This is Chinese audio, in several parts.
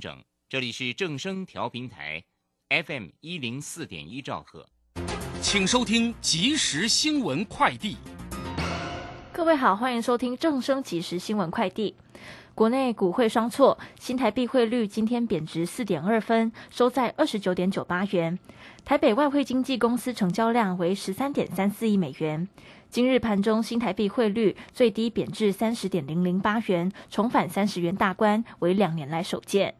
整，这里是正声调频台，FM 一零四点一兆赫，请收听即时新闻快递。各位好，欢迎收听正声即时新闻快递。国内股汇双挫，新台币汇率今天贬值四点二分，收在二十九点九八元。台北外汇经纪公司成交量为十三点三四亿美元。今日盘中新台币汇率最低贬至三十点零零八元，重返三十元大关，为两年来首见。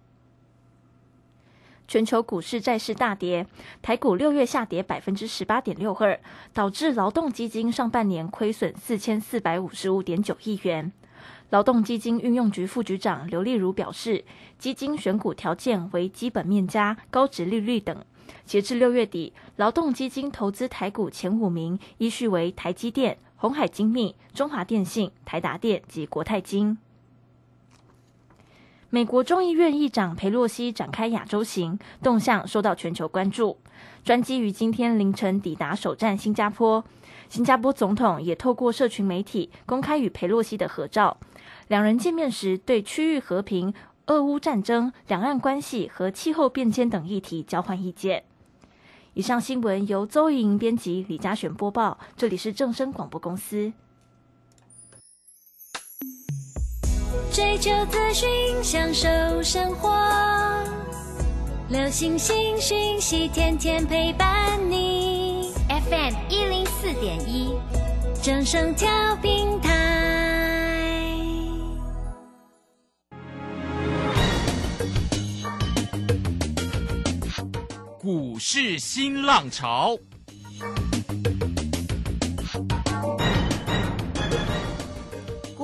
全球股市债市大跌，台股六月下跌百分之十八点六二，导致劳动基金上半年亏损四千四百五十五点九亿元。劳动基金运用局副局长刘丽如表示，基金选股条件为基本面加高值利率等。截至六月底，劳动基金投资台股前五名依序为台积电、红海精密、中华电信、台达电及国泰金。美国众议院议长佩洛西展开亚洲行动向，受到全球关注。专机于今天凌晨抵达首站新加坡，新加坡总统也透过社群媒体公开与佩洛西的合照。两人见面时，对区域和平、俄乌战争、两岸关系和气候变迁等议题交换意见。以上新闻由邹莹编辑，李嘉璇播报。这里是正声广播公司。追求资讯，享受生活，流星星讯息，天天陪伴你。FM 一零四点一，正声调频台。股市新浪潮，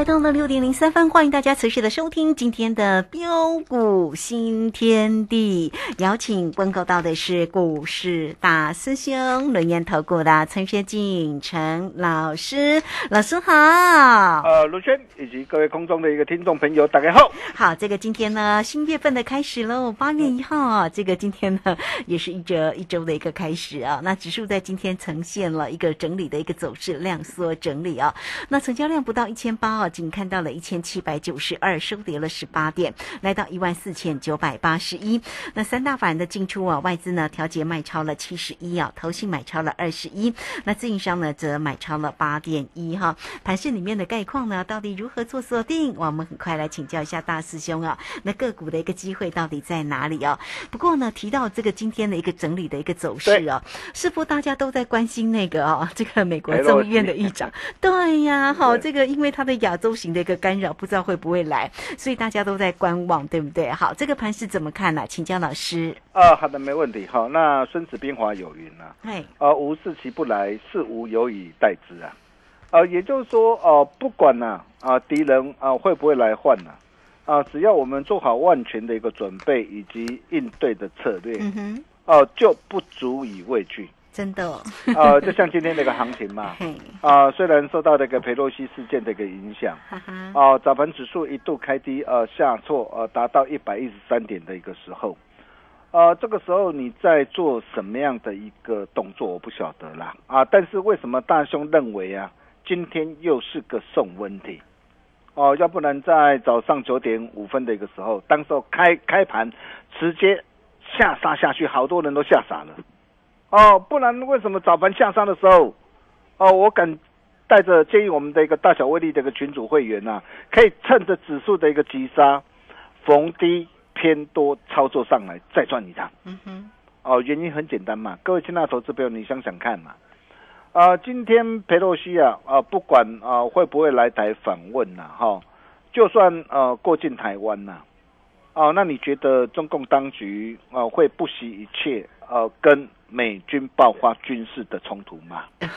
来到了六点零三分，欢迎大家持续的收听今天的标股新天地。邀请问候到的是股市大师兄轮研投顾的陈学进陈老师，老师好。呃，卢轩以及各位空中的一个听众朋友，大家好。好，这个今天呢，新月份的开始喽，八月一号啊，这个今天呢，也是一周一周的一个开始啊。那指数在今天呈现了一个整理的一个走势，量缩整理啊。那成交量不到一千八啊，仅看到了一千七百九十二，收跌了十八点，来到一万四千九百八十一。那三大法人的进出啊，外资呢调节卖超了七十一啊，投信买超了二十一，那自营商呢则买超了八点一哈。盘市里面的概况呢，到底如何做锁定？我们很快来请教一下大师兄啊。那个股的一个机会到底在哪里啊？不过呢，提到这个今天的一个整理的一个走势啊，似乎大家都在关心那个啊，这个美国众议院的议长。对呀，好，这个因为他的亚洲型的一个干扰，不知道会不会来，所以大家都在观望，对不对？好，这个盘是怎么看呢？请教老师。啊，好的，没问题。好，那《孙子兵法》有云啊，哎，呃，无事其不来，事无有以待之啊。呃，也就是说，呃，不管呢，啊，敌人啊会不会来换呢？啊，只要我们做好万全的一个准备以及应对的策略，嗯哼，哦、就不足以畏惧。真的。哦，呃，就像今天那个行情嘛，嘿，啊、虽然受到那个佩洛西事件的一个影响，哦、早盘指数一度开低，呃，下挫，呃，达到一百一十三点的一个时候，呃，这个时候你在做什么样的一个动作，我不晓得啦，啊，但是为什么大兄认为啊，今天又是个送温题？哦，要不然在早上九点五分的一个时候，当时候开开盘直接下杀下去，好多人都吓傻了。哦，不然为什么早盘向上的时候，哦，我敢带着建议我们的一个大小威力的一个群主会员呐、可以趁着指数的一个急杀，逢低偏多操作上来，再赚一趟。嗯哼，哦，原因很简单嘛，各位亲爱的投资朋友，你想想看嘛，啊、今天佩洛西啊，啊、不管啊、会不会来台访问呐、哈、就算呃过境台湾呐、哦、那你觉得中共当局啊、会不惜一切呃跟美军爆发军事的冲突吗？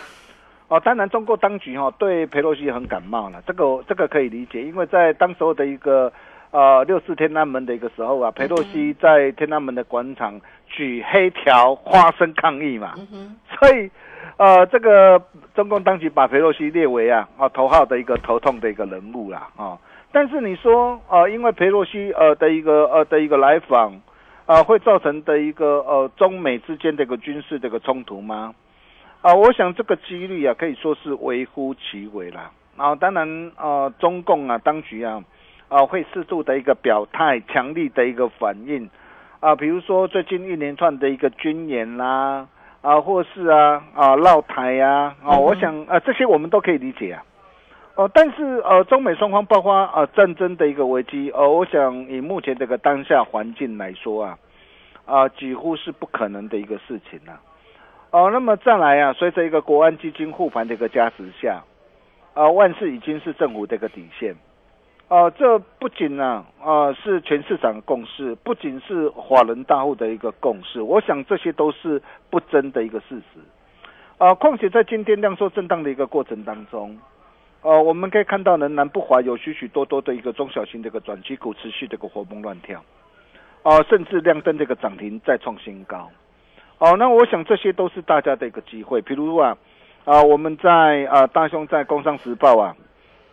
哦，当然，中国当局哈、对佩洛西很感冒了，这个这个可以理解，因为在当时候的一个呃六四天安门的一个时候啊，佩洛西在天安门的广场举黑条发声抗议嘛，嗯，所以呃这个中共当局把佩洛西列为啊啊头号的一个头痛的一个人物啦啊，但是你说呃因为佩洛西呃的一个呃的一个来访啊、会造成的一个呃中美之间的一个军事的一个冲突吗？啊，我想这个几率啊，可以说是微乎其微啦。啊，当然，呃，中共啊，当局啊，啊，会适度的一个表态，强力的一个反应，啊，比如说最近一连串的一个军演啦，啊，或是啊啊绕台呀、啊，啊，我想啊，这些我们都可以理解啊。哦、但是呃，中美双方爆发呃战争的一个危机，呃，我想以目前这个当下环境来说啊，啊、几乎是不可能的一个事情啊。哦，那么再来啊，随着一个国安基金护盘的一个加持下，啊，万事已经是政府的一个底线。哦、这不仅呢、啊，是全市场的共识，不仅是华人大户的一个共识，我想这些都是不争的一个事实。啊，况且在今天量缩震荡的一个过程当中，呃，我们可以看到仍然不乏有许许多多的一个中小型的一个转机股持续这个活蹦乱跳，哦、甚至亮灯这个涨停再创新高。哦，那我想这些都是大家的一个机会。比如啊，啊，我们在啊大兄在《工商时报》啊，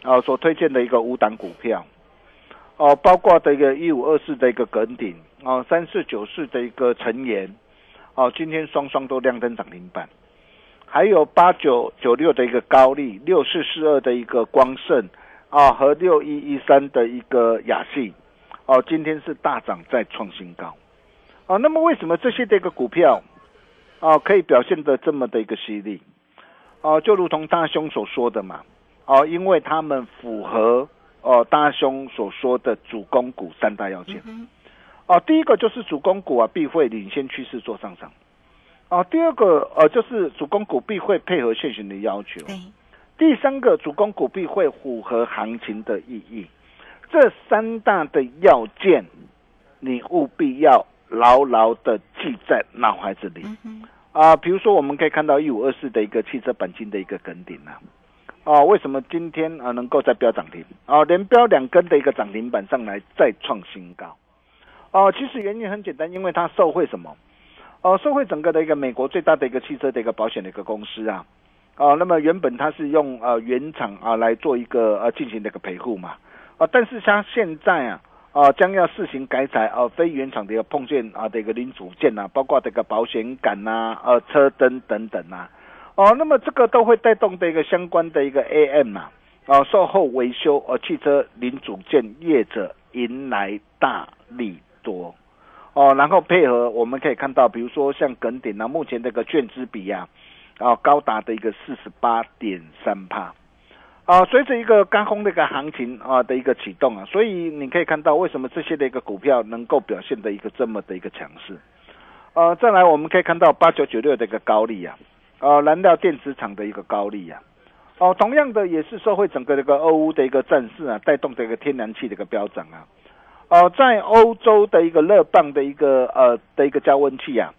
啊所推荐的一个五档股票，哦，包括的一个一五二四的一个耿鼎，哦，三四九四的一个晨研，哦，今天双双都亮灯涨停板。还有八九九六的一个高利，六四四二的一个光盛，啊，和六一一三的一个雅信，哦，今天是大涨再创新高，啊，那么为什么这些的一个股票，啊，可以表现的这么的一个犀利？哦、就如同大兄所说的嘛，哦、因为他们符合哦、大兄所说的主攻股三大要件。哦、第一个就是主攻股啊，必会领先趋势做上涨。哦、第二个呃，就是主攻股必会配合现行的要求。对，第三个，主攻股必会符合行情的意义。这三大的要件，你务必要牢牢的记在脑海子里。啊，比如说我们可以看到一五二四的一个汽车钣金的一个梗顶啊，啊，为什么今天啊能够再飙涨停？啊，连飙两根的一个涨停板上来再创新高。哦、其实原因很简单，因为它受惠什么？哦、受惠整个的一个美国最大的一个汽车的一个保险的一个公司啊。哦、那么原本它是用呃原厂啊来做一个呃进行的一个赔付嘛，啊，但是它现在啊。啊，将要试行改采啊，非原厂的一个碰见啊的一个零组件呐、包括这个保险杆呐、呃车灯等等呐、哦，那么这个都会带动的一个相关的一个 AM 啊，啊售后维修呃汽车零组件业者迎来大利多。哦，然后配合我们可以看到，比如说像耿鼎啊，目前这个券资比啊，啊高达的一个四十八点三帕。啊，随着一个刚空的一个行情啊的一个启动啊，所以你可以看到为什么这些的一个股票能够表现的一个这么的一个强势。呃，再来我们可以看到八九九六的一个高利啊，呃，燃料电池厂的一个高利啊，哦、同样的也是受惠整个这个俄乌的一个战事啊，带动这个天然气的一个飙涨啊。哦、在欧洲的一个热棒的一个呃的一个加温器啊，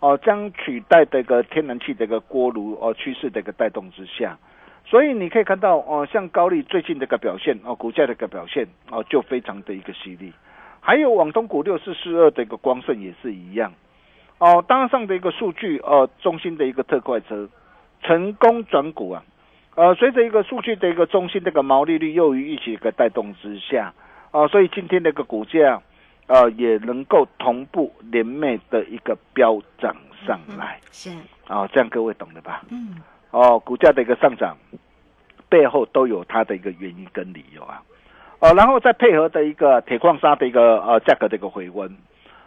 哦、将取代这个天然气的一个锅炉哦、趋势的一个带动之下。所以你可以看到，哦、像高丽最近的一个表现，哦，股价的一个表现，哦，就非常的一个犀利。还有网东股六四四二的一个光盛也是一样，哦，当上的一个数据，呃，中心的一个特快车成功转股啊，呃，随着一个数据的一个中心这个毛利率优于预期的一个带动之下，啊、所以今天的一个股价，呃，也能够同步连袂的一个飙涨上来，是，啊、这样各位懂了吧？嗯，哦，股价的一个上涨背后都有它的一个原因跟理由啊。哦，然后再配合的一个铁矿砂的一个呃价格的一个回温，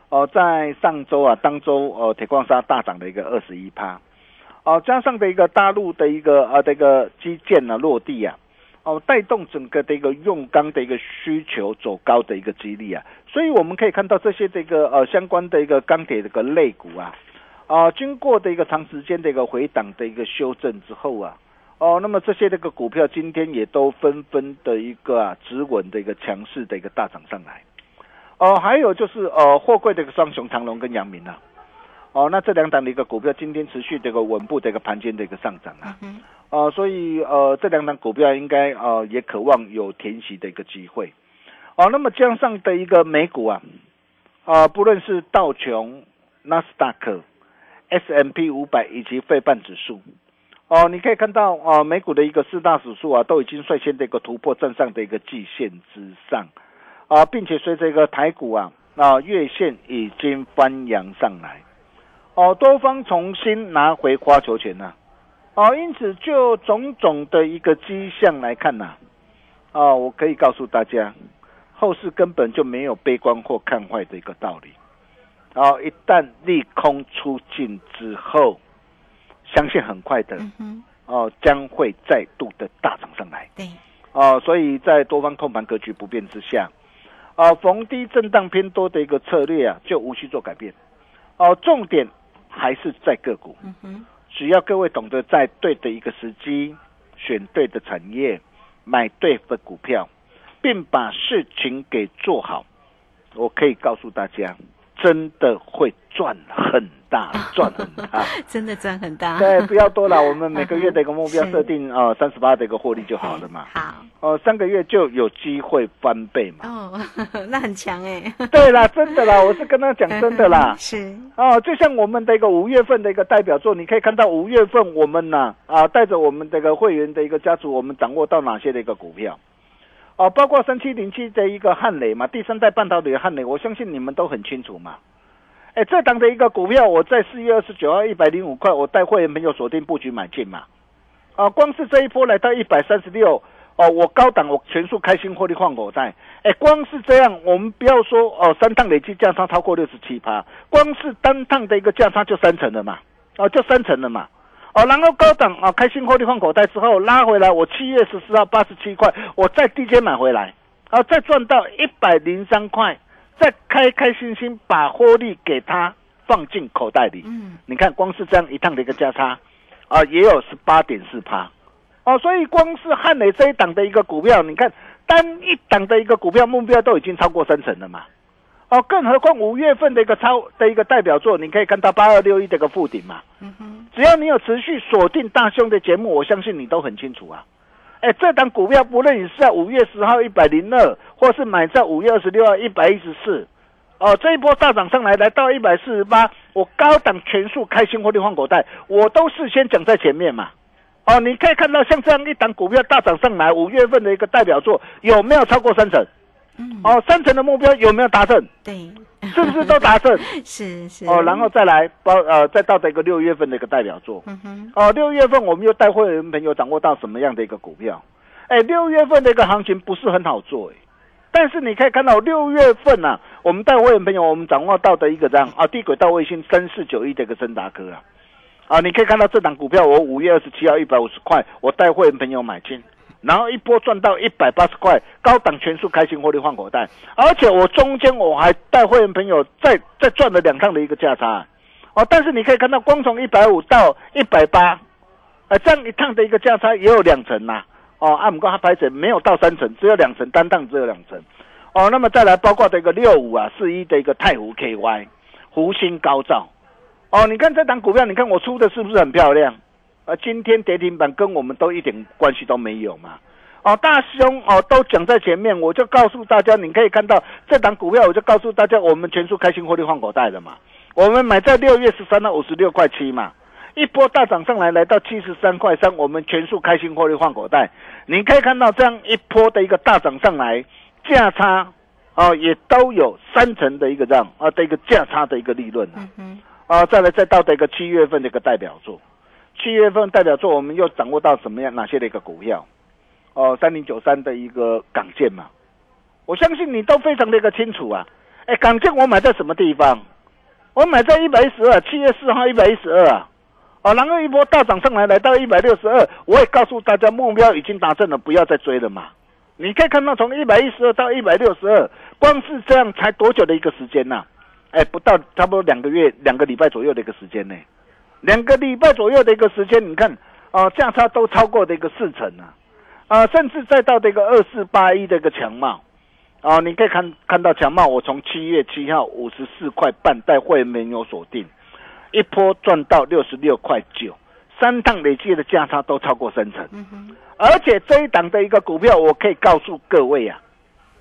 哦，在上周啊，当周呃铁矿砂大涨的一个二十一趴，哦，加上的一个大陆的一个呃这个基建啊落地啊，哦，带动整个的一个用钢的一个需求走高的一个激励啊，所以我们可以看到这些这个呃相关的一个钢铁这个类股啊，啊，经过的一个长时间的一个回档的一个修正之后啊，哦，那么这些这个股票今天也都纷纷的一个啊止稳的一个强势的一个大涨上来，哦，还有就是呃货柜的一个双雄长隆跟阳明啊。哦，那这两档的一个股票今天持续的一个稳步的一个盘间的一个上涨啊，呃，所以呃这两档股票应该呃也渴望有填息的一个机会，哦，那么江上的一个美股啊，啊不论是道琼、纳斯达克、S M P 五百以及费半指数，哦，你可以看到啊美股的一个四大指数啊都已经率先的一个突破站上的一个季线之上，啊，并且随着一个台股啊啊月线已经翻扬上来。哦，多方重新拿回花球权呐，哦，因此就种种的一个迹象来看呐，哦，我可以告诉大家，后市根本就没有悲观或看坏的一个道理，哦，一旦利空出尽之后，相信很快的，哦，将会再度的大涨上来，对，哦，所以在多方控盘格局不变之下，哦，逢低震荡偏多的一个策略啊，就无需做改变，哦，重点。还是在个股，只要各位懂得在对的一个时机选对的产业，买对的股票，并把事情给做好，我可以告诉大家，真的会赚很。大赚很大，真的赚很大。对，不要多了，我们每个月的一个目标 设定啊，三十八的一个获利就好了嘛。好，哦，三个月就有机会翻倍嘛。哦，那很强哎。对啦，真的啦，我是跟他讲真的啦。是。哦，就像我们的一个五月份的一个代表作，你可以看到五月份我们呢啊，带着我们这个会员的一个家族，我们掌握到哪些的一个股票？哦，包括三七零七的一个汉雷嘛，第三代半导体的汉雷，我相信你们都很清楚嘛。哎，这档的一个股票，我在四月二十九号一百零五块，我带会员朋友锁定布局买进嘛。啊，光是这一波来到一百三十六，哦，我高档我全数开心获利换口袋。哎，光是这样，我们不要说哦，三趟累计价差超过六十七趴，光是单趟的一个价差就三成了嘛，哦，就三成了嘛。哦，然后高档啊，开心获利换口袋之后拉回来，我七月十四号八十七块，我再低阶买回来，啊，再赚到一百零三块。再开开心心把获利给他放进口袋里，嗯，你看光是这样一趟的一个价差，啊，也有十八点四趴，哦，所以光是汉磊这一档的一个股票，你看单一档的一个股票目标都已经超过三成了嘛，哦，更何况五月份的一个超的一个代表作，你可以看到八二六一这个附顶嘛，嗯哼，只要你有持续锁定大兄的节目，我相信你都很清楚啊。哎，这档股票不论你是在五月十号一百零二，或是买在五月二十六号一百一十四，哦，这一波大涨上来来到一百四十八，我高档全数开新获利换口袋，我都事先讲在前面嘛。哦，你可以看到像这样一档股票大涨上来，五月份的一个代表作有没有超过三成？嗯，哦，三成的目标有没有达成？对。是不是都达成？是是哦，然后再来包呃，再到的一个六月份的一个代表作。嗯哼。哦，六月份我们又带会员朋友掌握到什么样的一个股票？哎，六月份的一个行情不是很好做哎，但是你可以看到六月份呐，我们带会员朋友我们掌握到的一个这样啊，低轨道卫星三四九一的一个森达科啊，啊，你可以看到这档股票我五月二十七号一百五十块，我带会员朋友买进。然后一波赚到一百八十块，高档全数开心获利换口袋，而且我中间我还带会员朋友再再赚了两趟的一个价差，哦，但是你可以看到，光从一百五到一百八，呃，这样一趟的一个价差也有两成呐，哦，按姆哥他拍成没有到三成，只有两成，单趟只有两成，哦，那么再来包括的一个六五啊四一的一个太湖 KY，湖星高照，哦，你看这档股票，你看我出的是不是很漂亮？而今天跌停板跟我们都一点关系都没有嘛？哦，大兄哦，都讲在前面，我就告诉大家，你可以看到这档股票，我就告诉大家，我们全数开心获利换口袋的嘛。我们买在六月十三到五十六块七嘛，一波大涨上来，来到七十三块三，我们全数开心获利换口袋。你可以看到这样一波的一个大涨上来，价差哦也都有三成的一个这样啊的一个价差的一个利润啊。啊，再来再到的一个七月份的一个代表作。七月份代表作，我们又掌握到什么样哪些的一个股票？哦，三零九三的一个港建嘛，我相信你都非常的一个清楚啊。哎，港建我买在什么地方？我买在一百一十二，七月四号一百一十二啊。哦，然后一波大涨上来，来到一百六十二，我也告诉大家目标已经达成了，不要再追了嘛。你可以看到从一百一十二到一百六十二，光是这样才多久的一个时间呐、哎，不到差不多两个月、两个礼拜左右的一个时间呢，两个礼拜左右的一个时间，你看啊，价差都超过的一个四成啊，啊，甚至再到这个二四八一的一个强貌。啊，你可以看看到强茂，我从七月七号五十四块半带会员没有锁定，一波赚到六十六块九，三趟累计的价差都超过三成。而且这一档的一个股票，我可以告诉各位啊，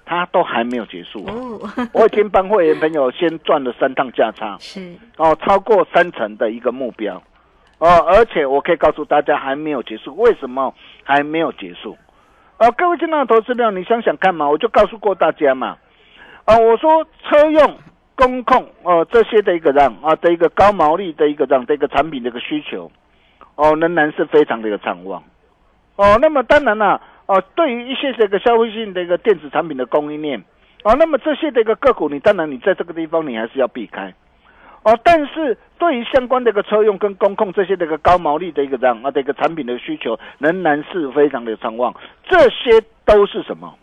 它都还没有结束、哦，我已经帮会员朋友先赚了三趟价差，是。哦，超过三成的一个目标，哦，而且我可以告诉大家还没有结束，为什么还没有结束？呃，各位进到投资票，你想想看嘛，我就告诉过大家嘛，啊、我说车用、工控，哦、这些的一个让啊的一个高毛利的一个让的一个产品的一个需求，哦，仍然是非常的一个畅旺，哦，那么当然啦、哦，对于一些这个消费性的一个电子产品的供应链，哦，那么这些的一个个股，你当然你在这个地方你还是要避开。哦，但是对于相关的一个车用跟工控这些的一个高毛利的一个这样啊的一个产品的需求，仍然是非常的畅旺。这些都是什么？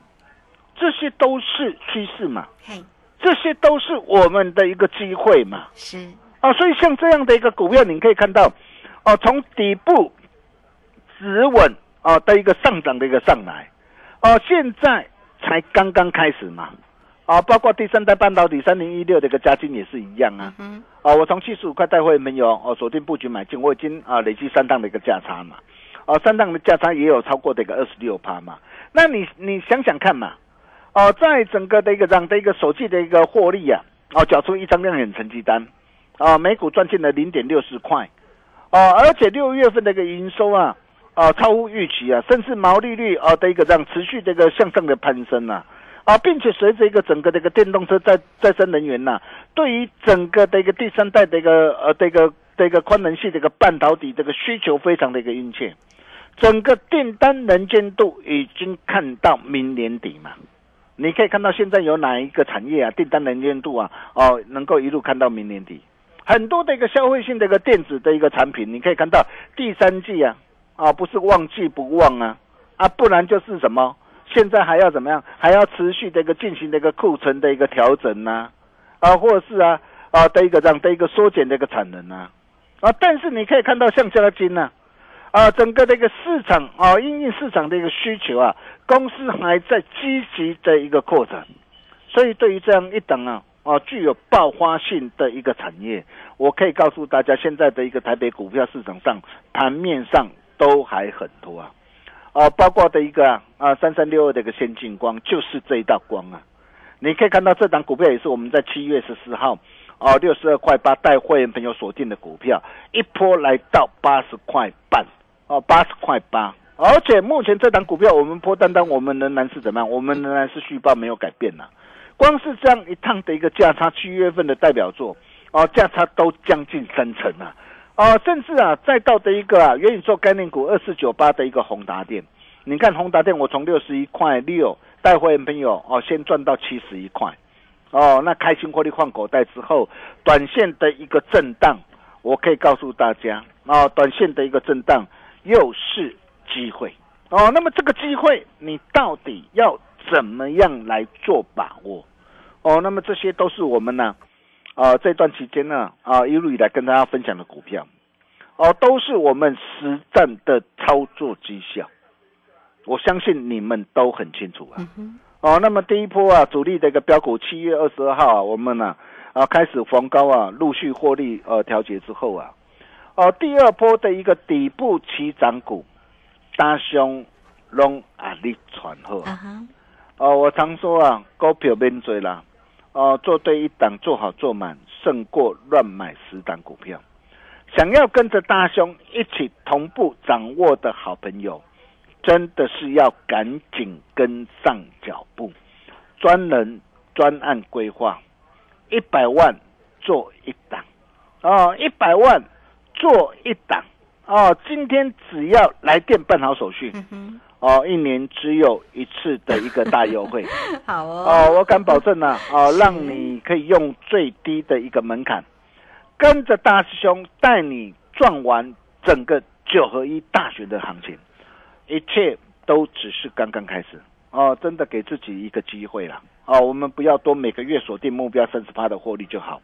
这些都是趋势嘛，嘿，这些都是我们的一个机会嘛。是啊，所以像这样的一个股票，你可以看到，哦，从底部止稳啊的一个上涨的一个上来，哦，现在才刚刚开始嘛，啊，包括第三代半导体三零一六的一个加金也是一样啊，嗯啊，我从七十五块带会没有哦锁定布局买进，我已经啊累计三档的一个价差嘛，哦、三档的价差也有超过的一个二十六趴嘛，那你你想想看嘛，哦、在整个的一个这样的一个手机的一个获利啊，哦，缴出一张亮眼成绩单，啊，每股赚进了零点六四块，哦，而且六月份的一个营收啊，啊，超乎预期啊，甚至毛利率啊的一个这样持续的一个向上的攀升啊，啊，并且随着一个整个的一个电动车再再生能源呐、对于整个的一个第三代的一个呃这个这个宽能系的一个半导体这个需求非常的一个殷切，整个订单能见度已经看到明年底嘛。你可以看到现在有哪一个产业啊，订单能见度啊，哦，能够一路看到明年底。很多的一个消费性的一个电子的一个产品，你可以看到第三季啊，啊，不是旺季不旺啊，啊，不然就是什么？现在还要怎么样？还要持续的一个进行的一个库存的一个调整呐、啊，或者是啊啊的一个这样的一个缩减的一个产能啊，啊，但是你可以看到像嘉金呐、啊，整个的一个市场啊，因应市场的一个需求啊，公司还在积极的一个扩展，所以对于这样一档啊啊具有爆发性的一个产业，我可以告诉大家，现在的一个台北股票市场上盘面上都还很多啊，啊，包括的一个啊三三六二的一个先进光，就是这一道光啊，你可以看到这档股票也是我们在七月十四号。哦，六十二块八带会员朋友锁定的股票，一波来到八十块半，哦，八十块八，而且目前这档股票我们波单单，我们仍然是怎么样？我们仍然是续报没有改变呐、光是这样一趟的一个价差，七月份的代表作，哦，价差都将近三成啊，哦，甚至啊，再到的一个啊元宇宙概念股二四九八的一个宏达电，你看宏达电，我从六十一块六带会员朋友哦，先赚到七十一块。哦，那开心获利换口袋之后，短线的一个震荡，我可以告诉大家，哦，短线的一个震荡又是机会，哦，那么这个机会你到底要怎么样来做把握？哦，那么这些都是我们呢，这段期间呢，啊、一路以来跟大家分享的股票，哦，都是我们实战的操作绩效，我相信你们都很清楚啊。哦，那么第一波啊，主力的一个标股，七月二十二号啊，我们呢啊开始逢高啊，陆续获利呃调节之后啊，哦，第二波的一个底部起涨股，大兄拢啊力传后啊，哦，我常说啊，股票免追啦，哦，做对一档，做好做满，胜过乱买十档股票。想要跟着大兄一起同步掌握的好朋友，真的是要赶紧跟上脚步。专人专案规划，一百万做一档，哦，一百万做一档，哦，今天只要来电办好手续，哦，一年只有一次的一个大优惠。好哦，哦，我敢保证呢、哦，让你可以用最低的一个门槛，跟着大师兄带你赚完整个九合一大学的行情，一切都只是刚刚开始。哦，真的给自己一个机会了哦，我们不要多，每个月锁定目标三十八的获利就好，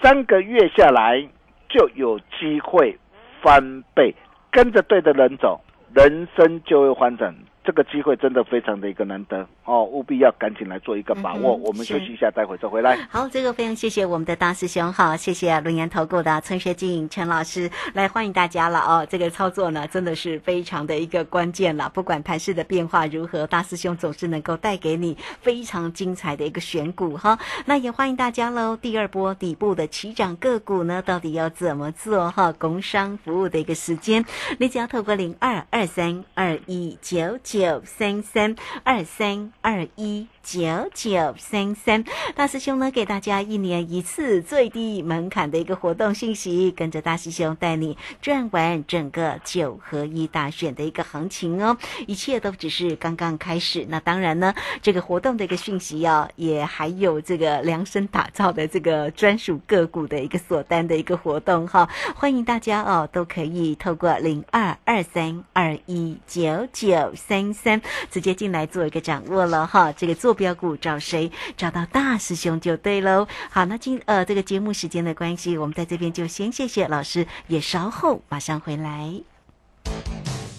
三个月下来就有机会翻倍，跟着对的人走，人生就会翻转。这个机会真的非常的一个难得哦，务必要赶紧来做一个把握。嗯我们休息一下，待会再回来。好，这个非常谢谢我们的大师兄哈，谢谢轮研投顾的陈学进陈老师来欢迎大家了哦。这个操作呢，真的是非常的一个关键了，不管盘势的变化如何，大师兄总是能够带给你非常精彩的一个选股哈。那也欢迎大家喽。第二波底部的起涨个股呢，到底要怎么做哈？工商服务的一个时间，你只要透过零二二三二一九九三三二三二一。九九三三。大师兄呢，给大家一年一次最低门槛的一个活动信息，跟着大师兄带你转完整个九合一大选的一个行情哦。一切都只是刚刚开始。那当然呢，这个活动的一个讯息啊，也还有这个量身打造的这个专属个股的一个锁单的一个活动哈，欢迎大家哦，都可以透过零二二三二一九九三三直接进来做一个掌握了哈。这个做标股找谁？找到大师兄就对喽。好，那今呃这个节目时间的关系，我们在这边就先谢谢老师，也稍后马上回来。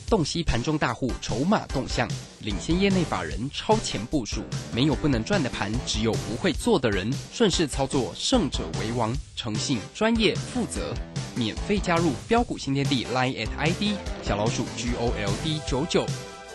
洞悉盘中大户筹码动向，领先业内法人超前部署。没有不能赚的盘，只有不会做的人。顺势操作，胜者为王。诚信、专业、负责。免费加入标股新天地 Line at ID 小老鼠 G O L D 九九。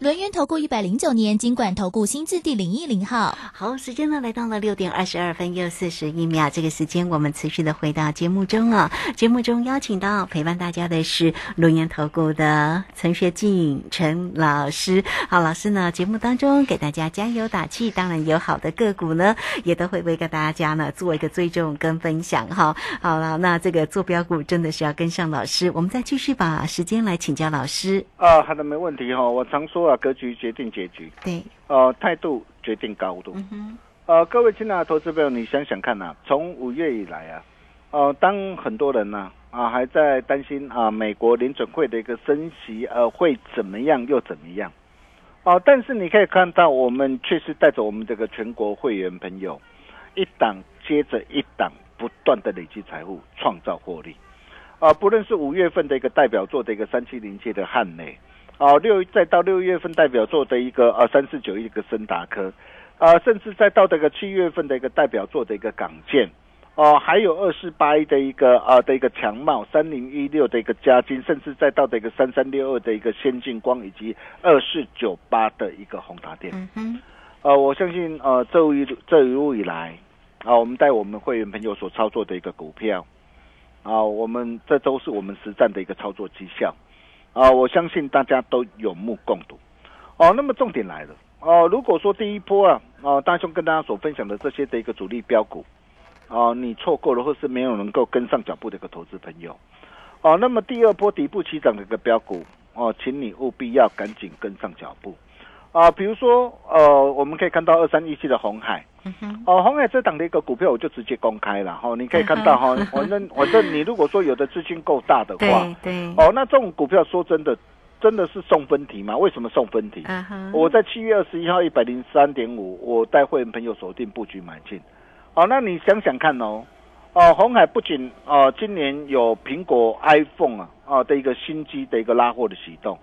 轮源投顾一百零九年金管投顾新字第零一零号。好，时间呢来到了六点二十二分又四十一秒，这个时间我们持续的回到节目中啊。节目中邀请到陪伴大家的是轮源投顾的陈学进陈老师。好，老师呢节目当中给大家加油打气，当然有好的个股呢，也都会为跟大家呢做一个追踪跟分享哈。好了，那这个坐标股真的是要跟上老师，我们再继续把时间来请教老师。啊，好的，没问题哈、我常说啊，格局决定结局，对，呃，态度决定高度。嗯，呃，各位亲爱的投资朋友，你想想看呐、从五月以来啊，呃，当很多人呢啊还在担心啊美国联准会的一个升息呃会怎么样又怎么样，哦、但是你可以看到，我们确实带着我们这个全国会员朋友，一档接着一档不断的累积财富，创造获利。啊、不论是五月份的一个代表作的一个三七零七的汉雷，哦、六再到六月份代表作的一个呃三四九一个森达科，呃，甚至再到这个七月份的一个代表作的一个港建，哦、还有二四八一的一个啊、的一个强茂，三零一六的一个嘉金，甚至再到这个三三六二的一个先进光，以及二四九八的一个宏达电。嗯哼，呃，我相信呃这一路这一路以来，啊、我们带我们会员朋友所操作的一个股票，啊、我们这都是我们实战的一个操作绩效，啊、我相信大家都有目共睹。哦，那么重点来了，哦、如果说第一波啊，哦、大兄跟大家所分享的这些的一个主力标股，哦、你错过了或是没有能够跟上脚步的一个投资朋友，哦、那么第二波底部起涨的一个标股，哦、请你务必要赶紧跟上脚步。啊、比如说，呃，我们可以看到二三一七的红海，嗯，哦、红海这档的一个股票我就直接公开了哈、哦，你可以看到哈、反正反正你如果说有的资金够大的话，对对，哦，那这种股票说真的，真的是送分题吗？为什么送分题？我在七月二十一号一百零三点五，我带会员朋友锁定布局买进。哦，那你想想看哦，哦，红海不仅哦今年有苹果 iPhone 啊啊的一个新机的一个拉货的启动，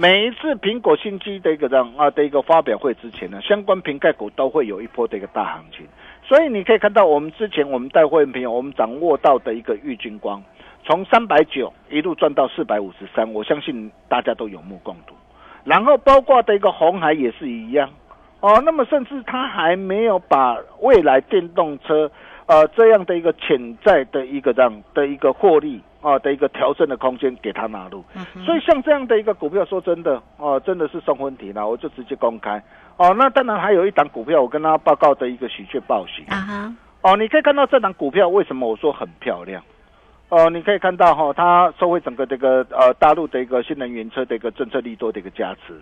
每一次苹果新机的一个这样啊的一个发表会之前呢，相关瓶盖股都会有一波的一个大行情。所以你可以看到，我们之前我们带会员朋友，我们掌握到的一个玉金光，从三百九一路赚到四百五十三，我相信大家都有目共睹。然后包括的一个红海也是一样，哦，那么甚至他还没有把未来电动车呃这样的一个潜在的一个这样的一个获利啊的一个调整的空间给他纳入。所以像这样的一个股票，说真的哦，真的是送分题了，我就直接公开。哦，那当然还有一档股票，我跟大家报告的一个喜鹊报喜啊哈，哦，你可以看到这档股票为什么我说很漂亮？哦，你可以看到哈、它收回整个这个呃大陆的一个新能源车的一个政策力多的一个加持。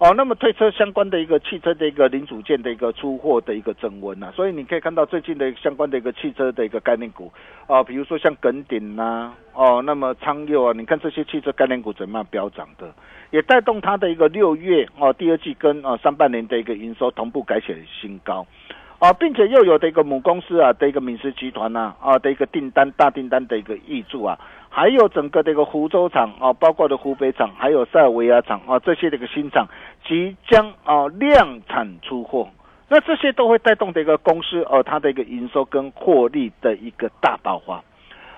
哦，那么推车相关的一个汽车的一个零组件的一个出货的一个增温呐、所以你可以看到最近的相关的一个汽车的一个概念股，哦，比如说像耿鼎呐、哦，那么昌佑啊，你看这些汽车概念股怎么样飙涨的，也带动它的一个六月哦第二季跟哦上半年的一个营收同步改写新高。啊，并且又有的一个母公司啊的一个敏实集团呐啊的一个订单大订单的一个挹注啊，还有整个的一个湖州厂啊，包括的湖北厂，还有塞尔维亚厂啊这些的一个新厂即将啊量产出货，那这些都会带动的一个公司哦、它的一个营收跟获利的一个大爆发。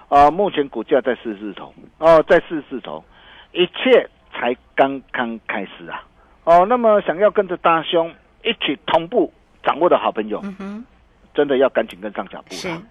啊，目前股价在四字头哦，在四字头，一切才刚刚开始啊！哦，那么想要跟着大兄一起同步掌握的好朋友，嗯，真的要赶紧跟上脚步是了。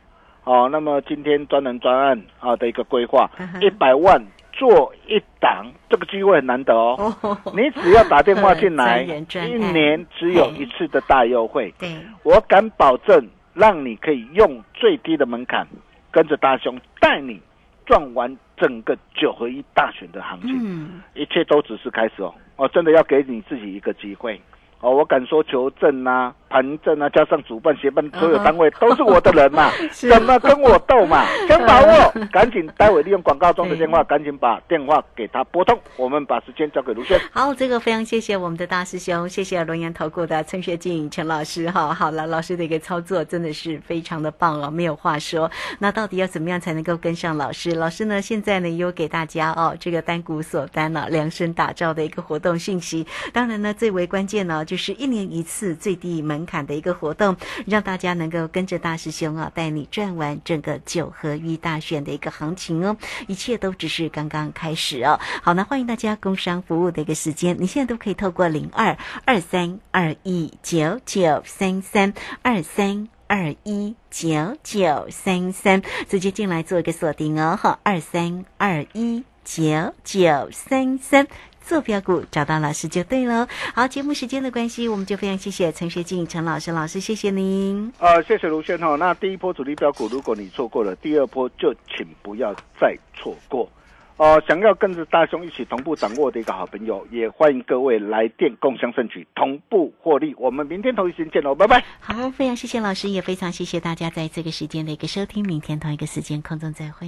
哦，那么今天专人专案啊的一个规划一百万做一档，这个机会很难得哦。哦，你只要打电话进来，一年只有一次的大优惠，对，我敢保证，让你可以用最低的门槛，跟着大兄带你赚完整个九合一大选的行情。嗯，一切都只是开始哦，我，真的要给你自己一个机会哦。我敢说，求证啊、盘证啊，加上主办、协办所有单位都是我的人嘛，是怎么跟我斗嘛？先把握，赶紧待会利用广告中的电话，赶紧把电话给他拨通。我们把时间交给卢轩。好，这个非常谢谢我们的大师兄，谢谢龙岩投顾的陈学静陈老师哈。好了，老师的一个操作真的是非常的棒哦，没有话说。那到底要怎么样才能够跟上老师？老师呢，现在呢也有给大家哦这个单股锁单呢、量身打造的一个活动信息。当然呢，最为关键呢就是一年一次最低门槛的一个活动，让大家能够跟着大师兄啊带你转完整个九合一大选的一个行情哦。一切都只是刚刚开始哦。好，那欢迎大家工商服务的一个时间，你现在都可以透过零二二三二一九九三三二三。二一九九三三，直接进来做一个锁定哦，好，二三二一九九三三。做标股找到老师就对了。好，节目时间的关系，我们就非常谢谢陈学进陈老师，老师谢谢您。呃，谢谢卢轩哈。那第一波主力标股，如果你错过了，第二波就请不要再错过。呃，想要跟着大兄一起同步掌握的一个好朋友，也欢迎各位来电共享盛举，同步获利。我们明天同一时间见喽，拜拜。好，非常谢谢老师，也非常谢谢大家在这个时间的一个收听。明天同一个时间空中再会。